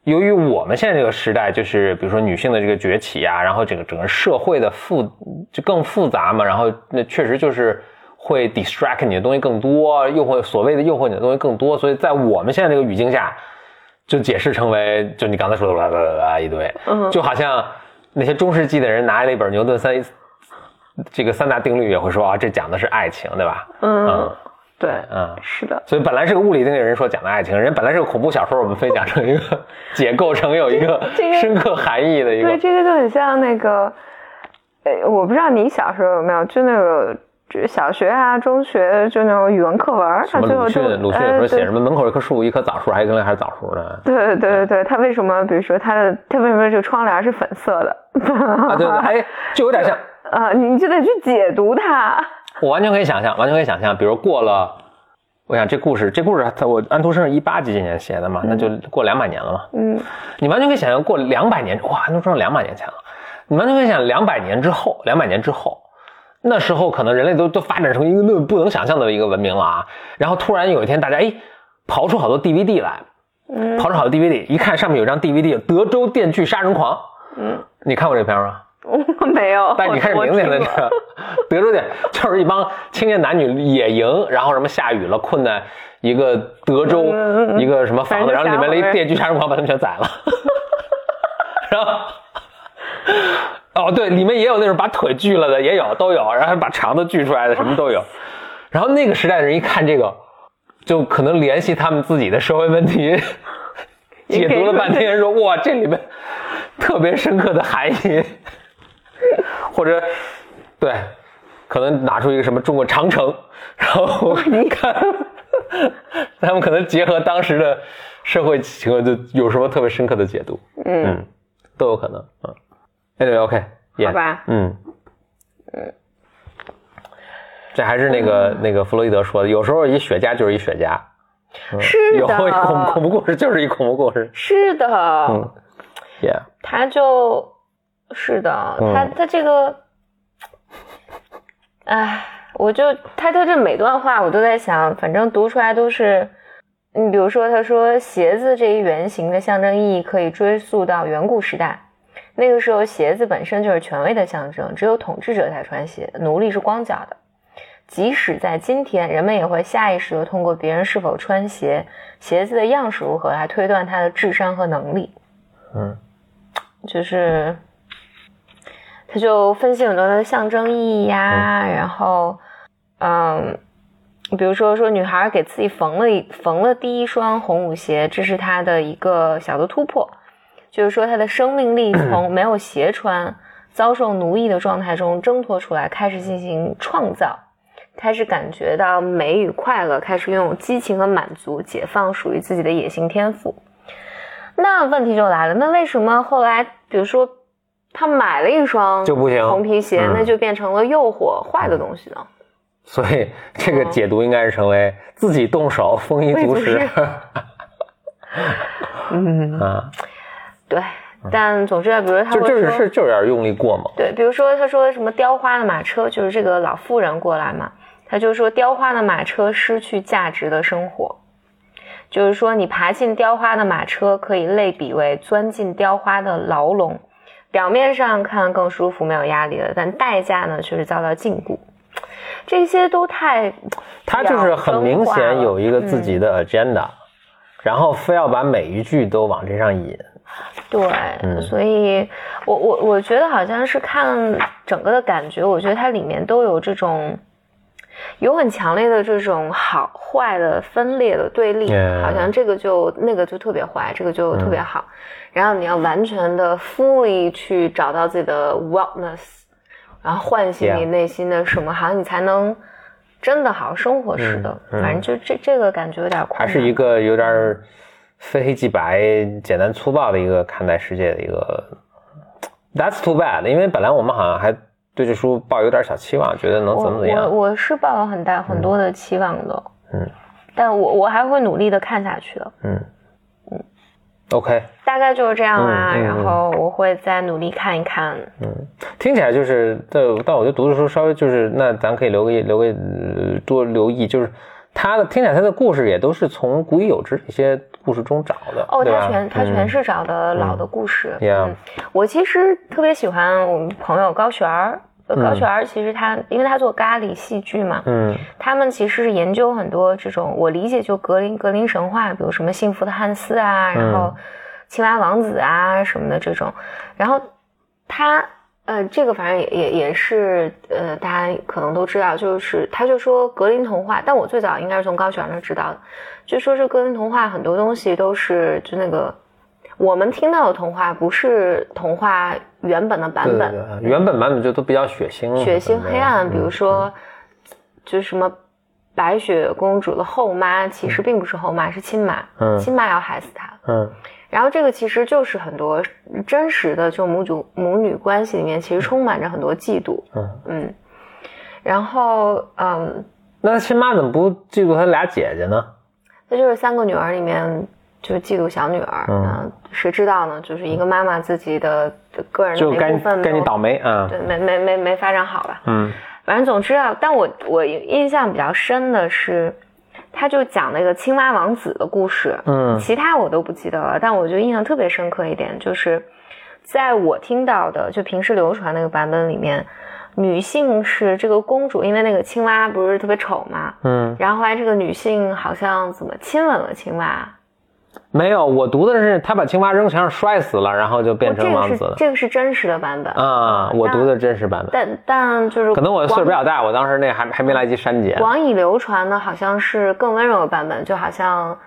由于我们现在这个时代，就是比如说女性的这个崛起啊，然后整个整个社会的复就更复杂嘛，然后那确实就是会 distract 你的东西更多，诱惑所谓的诱惑你的东西更多，所以在我们现在这个语境下，就解释成为就你刚才说的啦啦啦啦一堆，嗯。就好像那些中世纪的人拿了一本牛顿三这个三大定律，也会说啊，这讲的是爱情，对吧？嗯，对，嗯。是的，所以本来是个物理定律，人说讲的爱情，人本来是个恐怖小说，我们非讲成一个解构成有一个这个深刻含义的一个对，个。这个就很像那个，呃，我不知道你小时候有没有，就那个。就小学啊、中学就那种语文课文，什么鲁他最后就迅，鲁迅有时候哎对写什么门口一棵树，一棵枣树，还有一根还是枣树呢？对对对对，他为什么？比如说他的他为什么这个窗帘是粉色的？啊，对对，哎，就有点像，啊，你就得去解读它。我完全可以想象，完全可以想象，比如过了，我想这故事，这故事它我安徒生是一八几几年写的嘛，那就过两百年了嘛。嗯你完全可以想象过两百年，哇，安徒生两百年前了，你完全可以想两百年之后，两百年之后，那时候可能人类都都发展成一个那不能想象的一个文明了啊。然后突然有一天，大家哎刨出好多 DVD 来，嗯刨出好多 DVD，一看上面有张 DVD，《德州电锯杀人狂》，嗯，你看过这片吗？我没有。但是你看这我名字也能我听过知道，德州电就是一帮青年男女野营，然后什么下雨了，困在一个德州一个什么房子，然后里面的一电锯杀人狂把他们全宰了，然后。哦，对，里面也有那种把腿锯了的，也有，都有，然后把肠子锯出来的，什么都有。然后那个时代的人一看这个，就可能联系他们自己的社会问题，解读了半天，说哇，这里面特别深刻的含义，或者对，可能拿出一个什么中国长城，然后你看，他们可能结合当时的社会情况，就有什么特别深刻的解读，嗯，嗯，都有可能，嗯，anyway，OK，、好吧。嗯，嗯，这还是那个、那个弗洛伊德说的，有时候一雪茄就是一雪茄，嗯。是有一恐的，恐怖故事就是一恐怖故事，是的，嗯，yeah，他就是的，嗯。他他这个，哎，我就他他这每段话我都在想，反正读出来都是，你比如说他说鞋子这一原型的象征意义可以追溯到远古时代，那个时候鞋子本身就是权威的象征，只有统治者才穿鞋，奴隶是光脚的。即使在今天，人们也会下意识地通过别人是否穿鞋、鞋子的样式如何来推断他的智商和能力。嗯就是他就分析很多的象征意义呀，然后，嗯，比如说说女孩给自己缝了一缝了第一双红舞鞋，这是她的一个小的突破，就是说他的生命力 从没有鞋穿、遭受奴役的状态中挣脱出来，开始进行创造。开始感觉到美与快乐，开始拥有激情和满足，解放属于自己的野性天赋。那问题就来了，那为什么后来，比如说他买了一双就不行红皮鞋，嗯那就变成了诱惑坏的东西呢？所以这个解读应该是成为自己动手丰衣足食 嗯，啊，对。但总之啊，比如他就就是会说，是就是有点用力过猛，对，比如说他说什么雕花的马车，就是这个老妇人过来嘛，他就说雕花的马车失去价值的生活，就是说你爬进雕花的马车可以类比为钻进雕花的牢笼，表面上看更舒服没有压力了，但代价呢却是遭到禁锢。这些都太，他就是很明显有一个自嗯己的 agenda，、然后非要把每一句都往这上引，对，嗯。所以我我我觉得好像是看整个的感觉，我觉得它里面都有这种有很强烈的这种好坏的分裂的对立好像这个就那个就特别坏，这个就特嗯别好，然后你要完全的 fully 去找到自己的 wellness，然后唤醒你内心的什么，好像你才能真的好好生活似的。嗯。嗯反正就这这个感觉有点困难，还是一个有点非黑即白、简单粗暴的一个看待世界的一个 That's too bad，因为本来我们好像还对这书抱有点小期望，觉得能怎么怎么样。我我是抱有很大很多的期望的，嗯，但我我还会努力的看下去的，嗯。嗯，OK，大概就是这样啊。嗯嗯嗯。然后我会再努力看一看。嗯。听起来就是，但但我觉得读的时候稍微就是，那咱可以留个留个呃多留意，就是他的听起来他的故事也都是从古已有之一些故事中找的。哦，他全他全嗯是找的老的故事。嗯，我其实特别喜欢我们朋友高璇儿。呃高璇儿其实他，因为他做咖喱戏剧嘛，嗯他们其实是研究很多这种，我理解就格林格林神话，比如什么幸福的汉斯啊，然后青蛙王子啊什么的这种，然后他呃这个反正也也也是呃大家可能都知道，就是他就说格林童话，但我最早应该是从高璇那儿知道的，就说是格林童话很多东西都是就那个我们听到的童话不是童话原本的版本，对对对，原本版本就都比较血腥，血腥黑暗，嗯比如说，就什么白雪公主的后妈，其实并不是后妈，是亲妈，嗯亲妈要害死她。嗯然后这个其实就是很多真实的就母主母女关系里面，其实充满着很多嫉妒，嗯，嗯，然后嗯，那他亲妈怎么不嫉妒他俩姐姐呢？这就是三个女儿里面就嫉妒小女儿，嗯嗯，谁知道呢？就是一个妈妈自己的个人的就该该你倒霉啊！对，没没没没发展好吧？嗯反正总之啊，但我我印象比较深的是，他就讲那个青蛙王子的故事，嗯。其他我都不记得了，但我就印象特别深刻一点，就是在我听到的就平时流传那个版本里面，女性是这个公主，因为那个青蛙不是特别丑嘛，嗯，然后后来这个女性好像怎么亲吻了青蛙，没有，我读的是他把青蛙扔墙上摔死了，然后就变成王子了。这个是真实的版本啊，我读的真实版本，但但就是可能我岁数比较大，我当时那还还没来及删减。广以流传的好像是更温柔的版本，就好像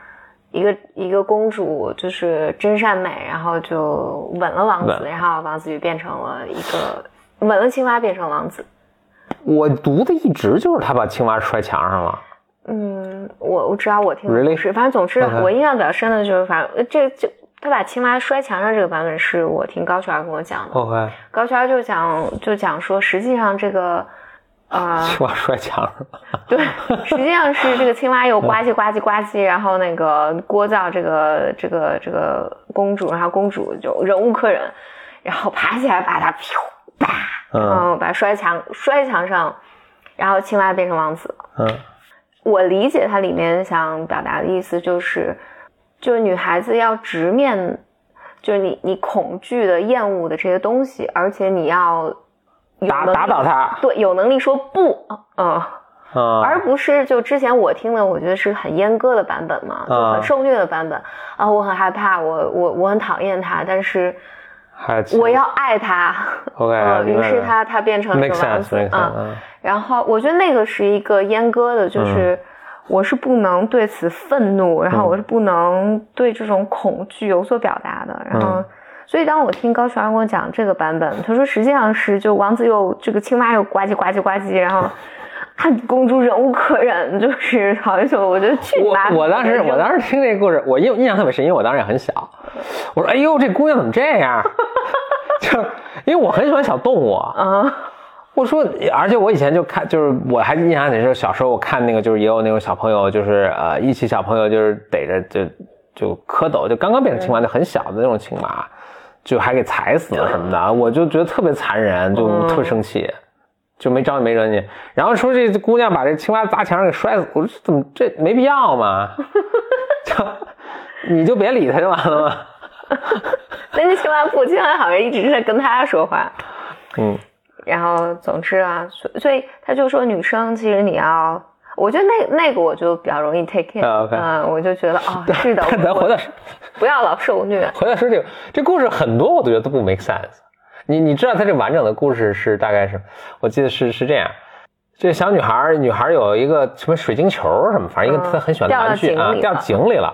一个一个公主就是真善美，然后就吻了王子，然后王子就变成了一个吻了青蛙变成王子。我读的一直就是他把青蛙摔墙上了。嗯，我我知道我听的是，反正总之我印象比较深的就是，反正这这他把青蛙摔墙上这个版本是我听高璇儿跟我讲的。OK，高璇儿就讲就讲说，实际上这个。呃，青蛙摔墙上了。对，实际上是这个青蛙又呱唧呱唧呱唧，然后那个聒噪这个这个这个公主，然后公主就忍无可忍，然后爬起来把它噗啪，然嗯后把摔墙摔墙上，然后青蛙变成王子了。嗯我理解它里面想表达的意思就是，就是女孩子要直面，就是你你恐惧的、厌恶的这些东西，而且你要有打能力打倒它对，有能力说不，嗯。嗯，而不是就之前我听的，我觉得是很阉割的版本嘛，就啊。很受虐的版本。啊，我很害怕，我我我很讨厌他，但是还我要爱他，OK，于是他他变成个王子啊，嗯然后我觉得那个是一个阉割的，就是我是不能对此愤怒，然后我是不能对这种恐惧有所表达的，然后。嗯。所以，当我听高璇跟我讲这个版本，他说实际上是就王子又这个青蛙又呱唧呱唧呱唧，然后看公主忍无可忍，就是好像说我觉得去！我我当时我当时听这个故事，我印印象特别深，因为我当时也很小。我说：“哎呦，这姑娘怎么这样？” 就因为我很喜欢小动物，啊，我说，而且我以前就看，就是我还印象很深，小时候我看那个，就是也有那种小朋友，就是呃，一起小朋友就是逮着就就蝌蚪，就刚刚变成青蛙，就很小的那种青蛙，就还给踩死了什么的，我就觉得特别残忍，就特生气，就没招你没惹你。然后说这姑娘把这青蛙砸墙上给摔死，我说怎么这没必要嘛，就你就别理他就完了嘛。那个青蛙不，青蛙好像一直是在跟他说话。嗯，然后总之啊，所所以他就说女生其实你要，我觉得那那个我就比较容易 take，OK 嗯，我就觉得哦，是的，咱回到不要老受虐。回来说这个，这故事很多我都觉得都不 make sense。你你知道它这完整的故事是大概是，我记得是是这样，这小女孩女孩有一个什么水晶球什么，反正一个嗯她很喜欢的玩具啊，掉井里了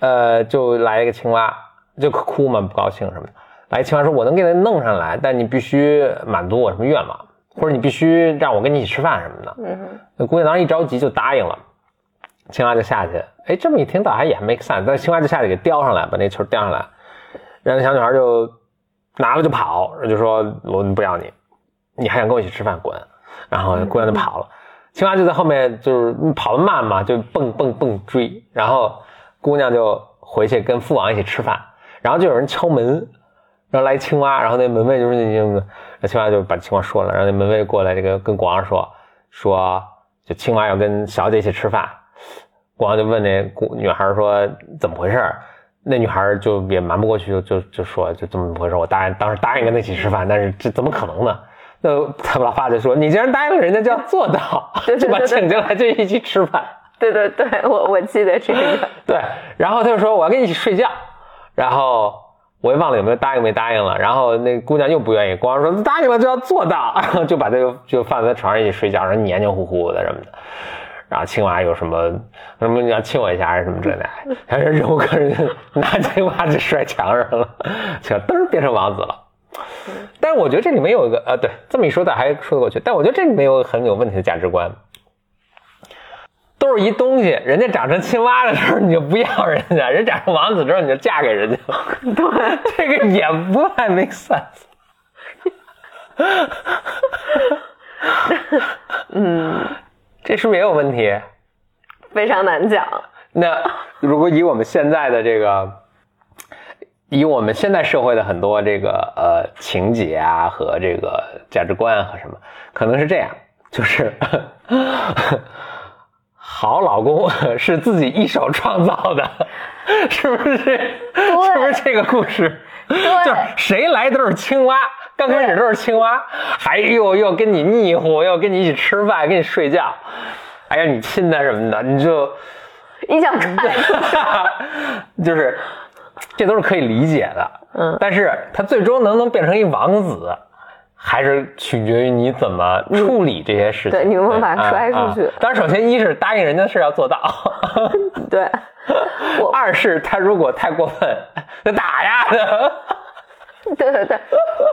呃，就来一个青蛙，就哭嘛，不高兴什么的。来青蛙说：“我能给它弄上来，但你必须满足我什么愿望，或者你必须让我跟你一起吃饭什么的。”嗯，那姑娘当时一着急就答应了，青蛙就下去。哎，这么一听倒还也 make sense，但是青蛙就下去给叼上来，把那球叼上来，然后小女孩就拿了就跑，就说我不要你，你还想跟我一起吃饭，滚！然后姑娘就跑了，青蛙就在后面就是跑得慢嘛，就蹦蹦蹦追，然后姑娘就回去跟父王一起吃饭，然后就有人敲门，然后来青蛙，然后那门卫就是那个，那青蛙就把情况说了，然后那门卫过来这个跟国王说说，就青蛙要跟小姐一起吃饭，国王就问那姑女孩说怎么回事儿？那女孩就也瞒不过去，就就就说就这么回事我答应当时答应跟她一起吃饭，但是这怎么可能呢？那他老爸就说你既然答应了人家就要 做到，对对就把请进来就一起吃饭。对对对，我我记得这个。对，然后他就说我要跟你一起睡觉，然后我也忘了有没有答应没答应了，然后那姑娘又不愿意，光说答应了就要做到，然后就把这个就放在床上一起睡觉，然后黏黏糊糊的什么的，然后青蛙有什么什么你要亲我一下还是什么之类的，还是忍无可忍，拿青蛙就摔墙上了，就噔儿变成王子了。但是我觉得这里面有一个呃，对，这么一说倒还说得过去。但我觉得这里面有很有问题的价值观，都是一东西，人家长成青蛙的时候你就不要人家，人长成王子之后你就嫁给人家了。对，这个也不太 make sense。嗯，这是不是也有问题？非常难讲。那如果以我们现在的这个，以我们现在社会的很多这个呃情节啊和这个价值观啊和什么，可能是这样，就是 好老公 是自己一手创造的，是不是？是不是这个故事？就是谁来都是青蛙，刚开始都是青蛙，还又又跟你腻乎，又跟你一起吃饭，跟你睡觉，哎呀，你亲他什么的，你就。一想踹就是这都是可以理解的，嗯但是他最终能不能变成一王子，还是取决于你怎么处理这些事情。对你能不能把它啊摔出去啊当然，首先一是答应人家的事要做到，对，二是他如果太过分，那打呀的。对对对，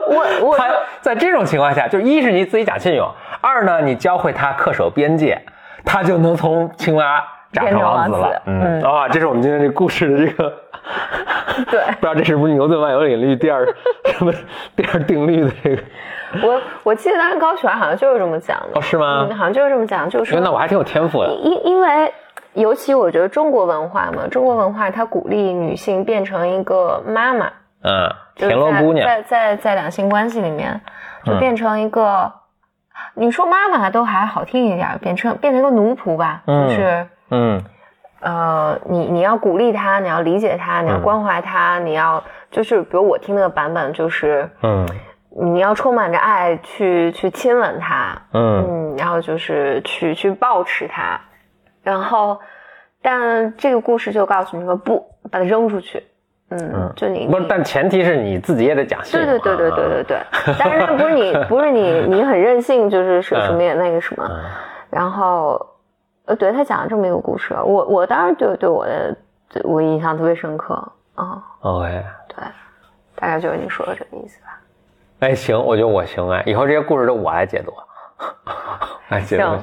我我他在这种情况下，就一是你自己讲信用，二呢你教会他恪守边界，他就能从青蛙长成王子。了嗯嗯啊，这是我们今天这故事的这个。对不知道这是不是牛顿万有引力第二什么第二定律的这个？我我记得当时高璇好像就是这么讲的。哦，是吗嗯，？好像就是这么讲，就是那我还挺有天赋的。因因为尤其我觉得中国文化嘛，中国文化它鼓励女性变成一个妈妈，嗯，就是在田螺姑娘，在在在两性关系里面，就嗯变成一个，你说妈妈都还好听一点，变成变成一个奴仆吧，嗯就是。嗯。呃，你你要鼓励他，你要理解他，你要嗯。关怀他，你要就是比如我听那个版本就是。嗯。你要充满着爱去去亲吻他，嗯。嗯，然后就是去去抱持他，然后，但这个故事就告诉你说不，把它扔出去，嗯，嗯就你不是，但前提是你自己也得讲信用。对对对对对对啊。对，但是那不是你不是你你很任性，就是是嗯什么也那个什么，嗯然后，呃，对他讲了这么一个故事，我我当然对对我的对我印象特别深刻啊、OK，对，大概就是你说的这个意思吧。哎，行，我觉得我行哎，以后这些故事都我来解读，来解读行。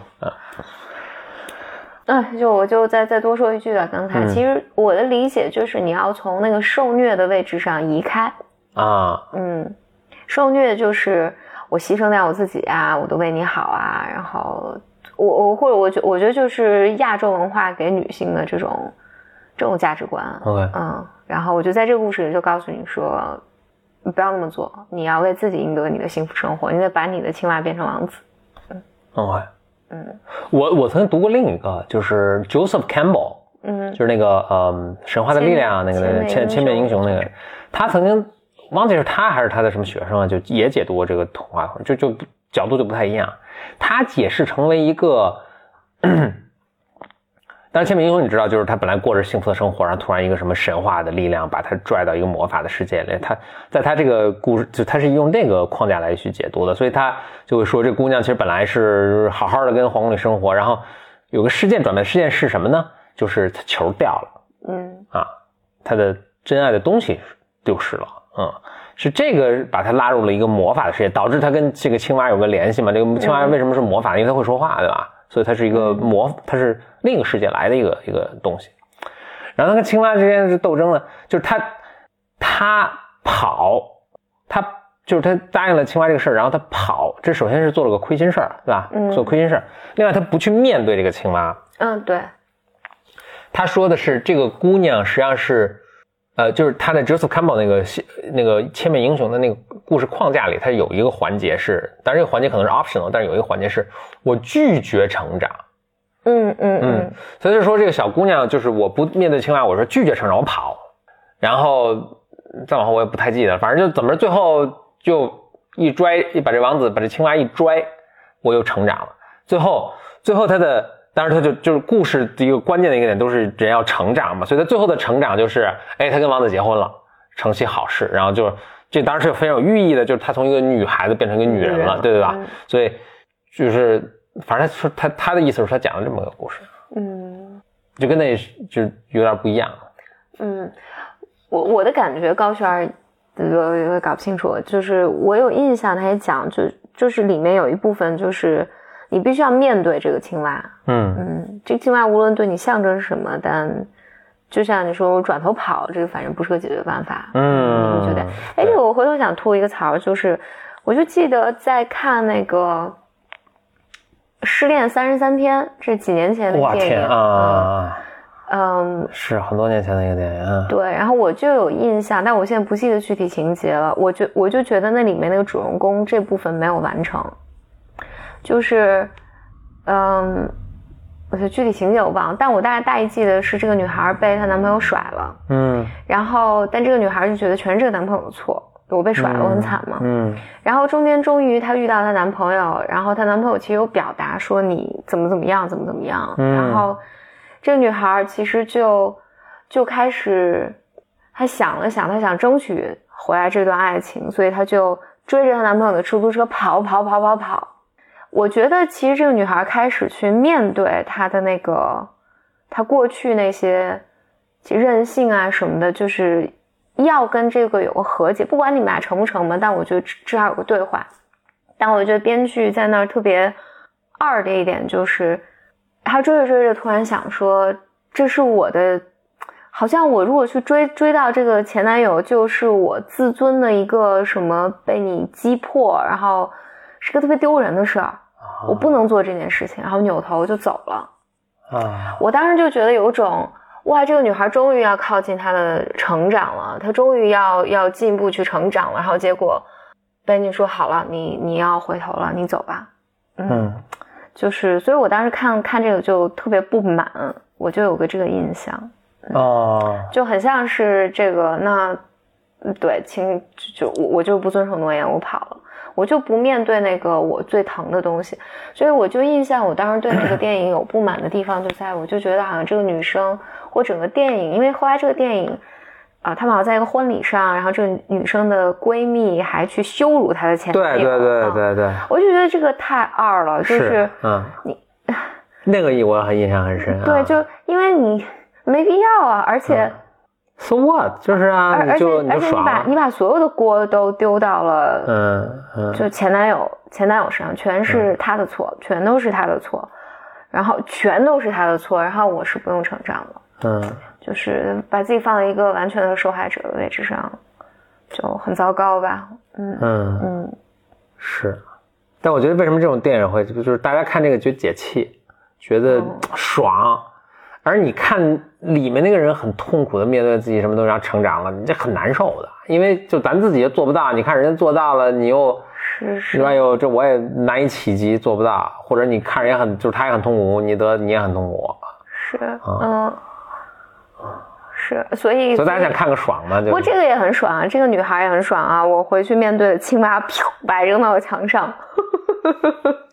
嗯哎，就我就再再多说一句啊，刚才、嗯。其实我的理解就是你要从那个受虐的位置上移开，啊，嗯，受虐就是我牺牲掉我自己啊，我都为你好啊，然后我我或者我觉我觉得就是亚洲文化给女性的这种这种价值观，OK。嗯，然后我就在这个故事里就告诉你说，你不要那么做，你要为自己赢得你的幸福生活，你得把你的青蛙变成王子，嗯。OK，嗯。我我曾经读过另一个，就是 Joseph Campbell，嗯。就是那个呃神话的力量啊，那个那个千千面英雄那个，他曾经忘记是他还是他的什么学生啊，就也解读过这个童话，就就角度就不太一样。他解释成为一个，当然千面英雄你知道，就是他本来过着幸福的生活，然后突然一个什么神话的力量把他拽到一个魔法的世界里。他在他这个故事，就他是用那个框架来去解读的，所以他就会说，这姑娘其实本来是好好的跟皇宫里生活，然后有个事件转变，事件是什么呢？就是他球掉了。嗯啊，他的真爱的东西丢失了，嗯，是这个把他拉入了一个魔法的世界，导致他跟这个青蛙有个联系嘛。这个青蛙为什么是魔法？因为它会说话，对吧？所以它是一个魔，它是另一个世界来的一个一个东西。然后它跟青蛙之间是斗争呢，就是它它跑，它就是它答应了青蛙这个事儿，然后它跑，这首先是做了个亏心事儿，对吧？嗯做亏心事儿。另外，他不去面对这个青蛙，嗯，对，他说的是这个姑娘实际上是，呃，就是他在 Joseph Campbell 那个那个千面英雄的那个故事框架里，他有一个环节是，当然这个环节可能是 optional，但是有一个环节是我拒绝成长。嗯嗯嗯嗯，所以就说这个小姑娘就是我不面对青蛙，我说拒绝成长，我跑，然后再往后我也不太记得，反正就怎么着，最后就一拽，一把这王子把这青蛙一拽，我又成长了。最后，最后他的当然他就就是故事的一个关键的一个点都是人要成长嘛，所以他最后的成长就是，哎，他跟王子结婚了，成其好事，然后就这当然是非常有寓意的，就是他从一个女孩子变成一个女人了，对对吧？嗯所以就是反正他说他他的意思是他讲了这么个故事。嗯就跟那就有点不一样。嗯，我我的感觉，高璇儿，我我搞不清楚，就是我有印象，他也讲，就就是里面有一部分就是你必须要面对这个青蛙，嗯嗯，这个青蛙无论对你象征是什么，但就像你说我转头跑，这个反正不是个解决办法，嗯你觉得？哎，这个我回头想吐一个槽，就是我就记得在看那个《失恋三十三天》，这几年前的电影天啊！嗯，是很多年前的一个电影。啊对，然后我就有印象，但我现在不记得具体情节了。我觉我就觉得那里面那个主人公这部分没有完成，就是，嗯，我觉得具体情节我忘了，但我大概大意记得是这个女孩被她男朋友甩了，嗯然后但这个女孩就觉得全是这个男朋友的错，我被甩了，我很惨嘛。嗯然后中间终于她遇到她男朋友，然后她男朋友其实有表达说你怎么怎么样，怎么怎么样。嗯然后这个女孩其实就就开始，她想了想，她想争取回来这段爱情，所以她就追着她男朋友的出租车跑跑跑跑跑。我觉得其实这个女孩开始去面对她的那个，她过去那些其任性啊什么的，就是要跟这个有个和解，不管你们俩成不成嘛，但我觉得至至少有个对话。但我觉得编剧在那儿特别二的一点就是，他追着追着突然想说，这是我的，好像我如果去追追到这个前男友，就是我自尊的一个什么被你击破，然后是个特别丢人的事儿，我不能做这件事情，然后扭头就走了。啊我当时就觉得有种，哇，这个女孩终于要靠近她的成长了，她终于要要进一步去成长了，然后结果编剧说好了，你你要回头了，你走吧。嗯就是，所以我当时看看这个就特别不满，我就有个这个印象，哦就很像是这个那，嗯对，请就就我我就不遵守诺言，我跑了。我就不面对那个我最疼的东西，所以我就印象，我当时对那个电影有不满的地方就在，我就觉得好像这个女生或整个电影，因为后来这个电影，啊、他们好像在一个婚礼上，然后这个女生的闺蜜还去羞辱她的前男友，对对对啊对对，我就觉得这个太二了，就是嗯你 那个我很印象很深啊。对，就因为你没必要啊，而且、so what，就是啊，而而且你就你而且你就爽了。把你把所有的锅都丢到了，嗯嗯。就前男友前男友身上，全是他的错，全都是他的错，然后全都是他的错，然后我是不用成长了，嗯。就是把自己放在一个完全的受害者的位置上，就很糟糕吧，嗯嗯嗯。是。但我觉得为什么这种电影会就是大家看这个觉得解气，觉得哦爽，而你看里面那个人很痛苦的面对自己什么东西，然后成长了，你这很难受的，因为就咱自己也做不到，你看人家做到了，你又是是哎呦这我也难以企及，做不到，或者你看人家很就是他也很痛苦，你得你也很痛苦，是嗯是，所以所以大家想看个爽嘛，就不过这个也很爽啊，这个女孩也很爽啊！我回去面对青蛙，啪把扔到墙上，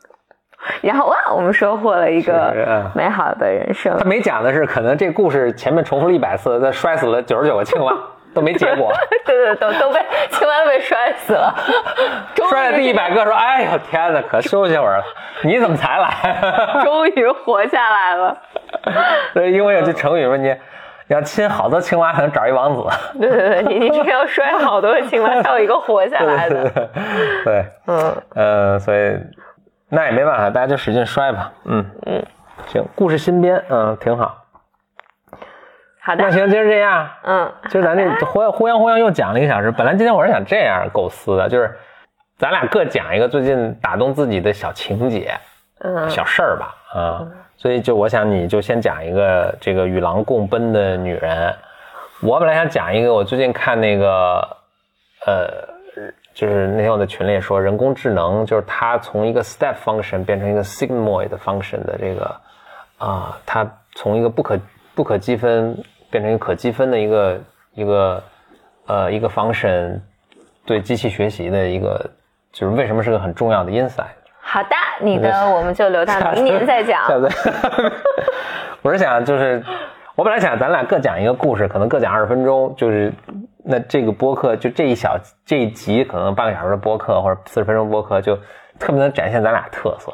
然后哇，我们收获了一个嗯美好的人生他。没讲的是，可能这故事前面重复了一百次，他摔死了九十九个青蛙，都没结果。对对，都都被青蛙都被摔死了，摔了第一百个说：“哎呦天哪，可休息会儿了，你怎么才来 终于活下来了。？”对，因为有句成语说：“你要亲好多青蛙才能找一王子。对对对，你你这个要摔好多个青蛙，才有一个活下来的。对，嗯，呃，所以那也没办法，大家就使劲摔吧。嗯嗯，行，故事新编，嗯，挺好。好的那，行，今儿这样，嗯，就是咱这忽忽悠忽悠又讲了一个小时。本来今天我是想这样构思的，就是咱俩各讲一个最近打动自己的小情节、嗯小事儿吧，啊、所以就我想你就先讲一个这个与狼共奔的女人。我本来想讲一个，我最近看那个，呃，就是那天我在群里也说，人工智能就是它从一个 step function 变成一个 sigmoid function 的这个啊、它从一个不可不可积分变成一个可积分的一个一个呃一个 function 对机器学习的一个，就是为什么是个很重要的 insight。好的，你的我们就留到明年再讲。我是想就是，我本来想咱俩各讲一个故事，可能各讲二十分钟，就是那这个播客就这一小这一集可能半个小时的播客或者四十分钟播客，就特别能展现咱俩特色。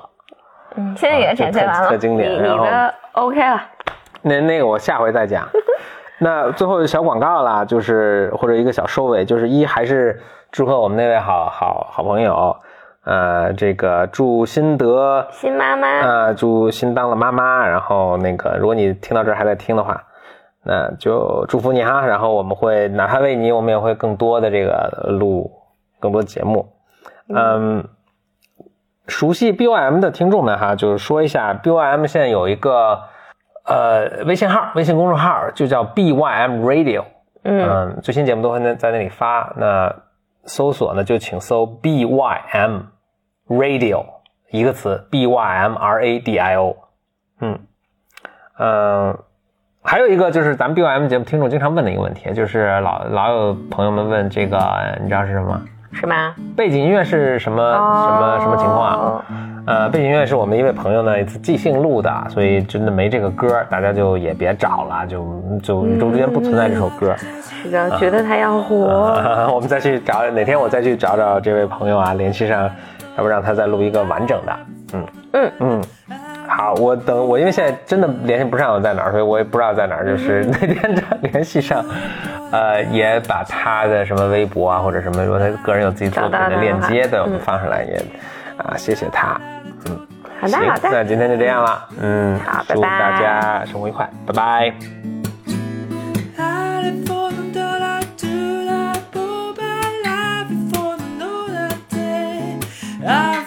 嗯，现在也展现完了，特特经典你然后 OK 了。那那个我下回再讲。那最后小广告啦，就是或者一个小收尾，就是一还是祝贺我们那位好好好朋友，呃，这个祝新德新妈妈，呃，祝新当了妈妈，然后那个，如果你听到这儿还在听的话，那就祝福你哈。然后我们会哪怕为你，我们也会更多的这个录更多节目。嗯，熟悉 BOM 的听众们哈，就是说一下，BOM 现在有一个呃微信号，微信公众号就叫 BYM Radio。嗯嗯，最新节目都会在在那里发。那搜索呢，就请搜 B Y M Radio 一个词 B Y M R A D I O。嗯嗯，还有一个就是咱们 B Y M 节目听众经常问的一个问题，就是老老有朋友们问这个，你知道是什么？是吗？背景音乐是什么、什么什么情况？啊呃，背景音乐是我们一位朋友呢一次即兴录的，所以真的没这个歌，大家就也别找了，就就宇宙之间不存在这首歌。是的，觉得他要火。我们再去找哪天我再去找找这位朋友啊，联系上，要不让他再录一个完整的。嗯嗯嗯，好，我等我因为现在真的联系不上我在哪儿，所以我也不知道在哪儿。就是 那天联系上，呃，也把他的什么微博啊或者什么，如果他个人有自己作品的链接的，我们嗯放上来也啊，谢谢他。嗯好的好，的，那今天就这样了。嗯，好拜拜大家生活愉快，拜拜。I.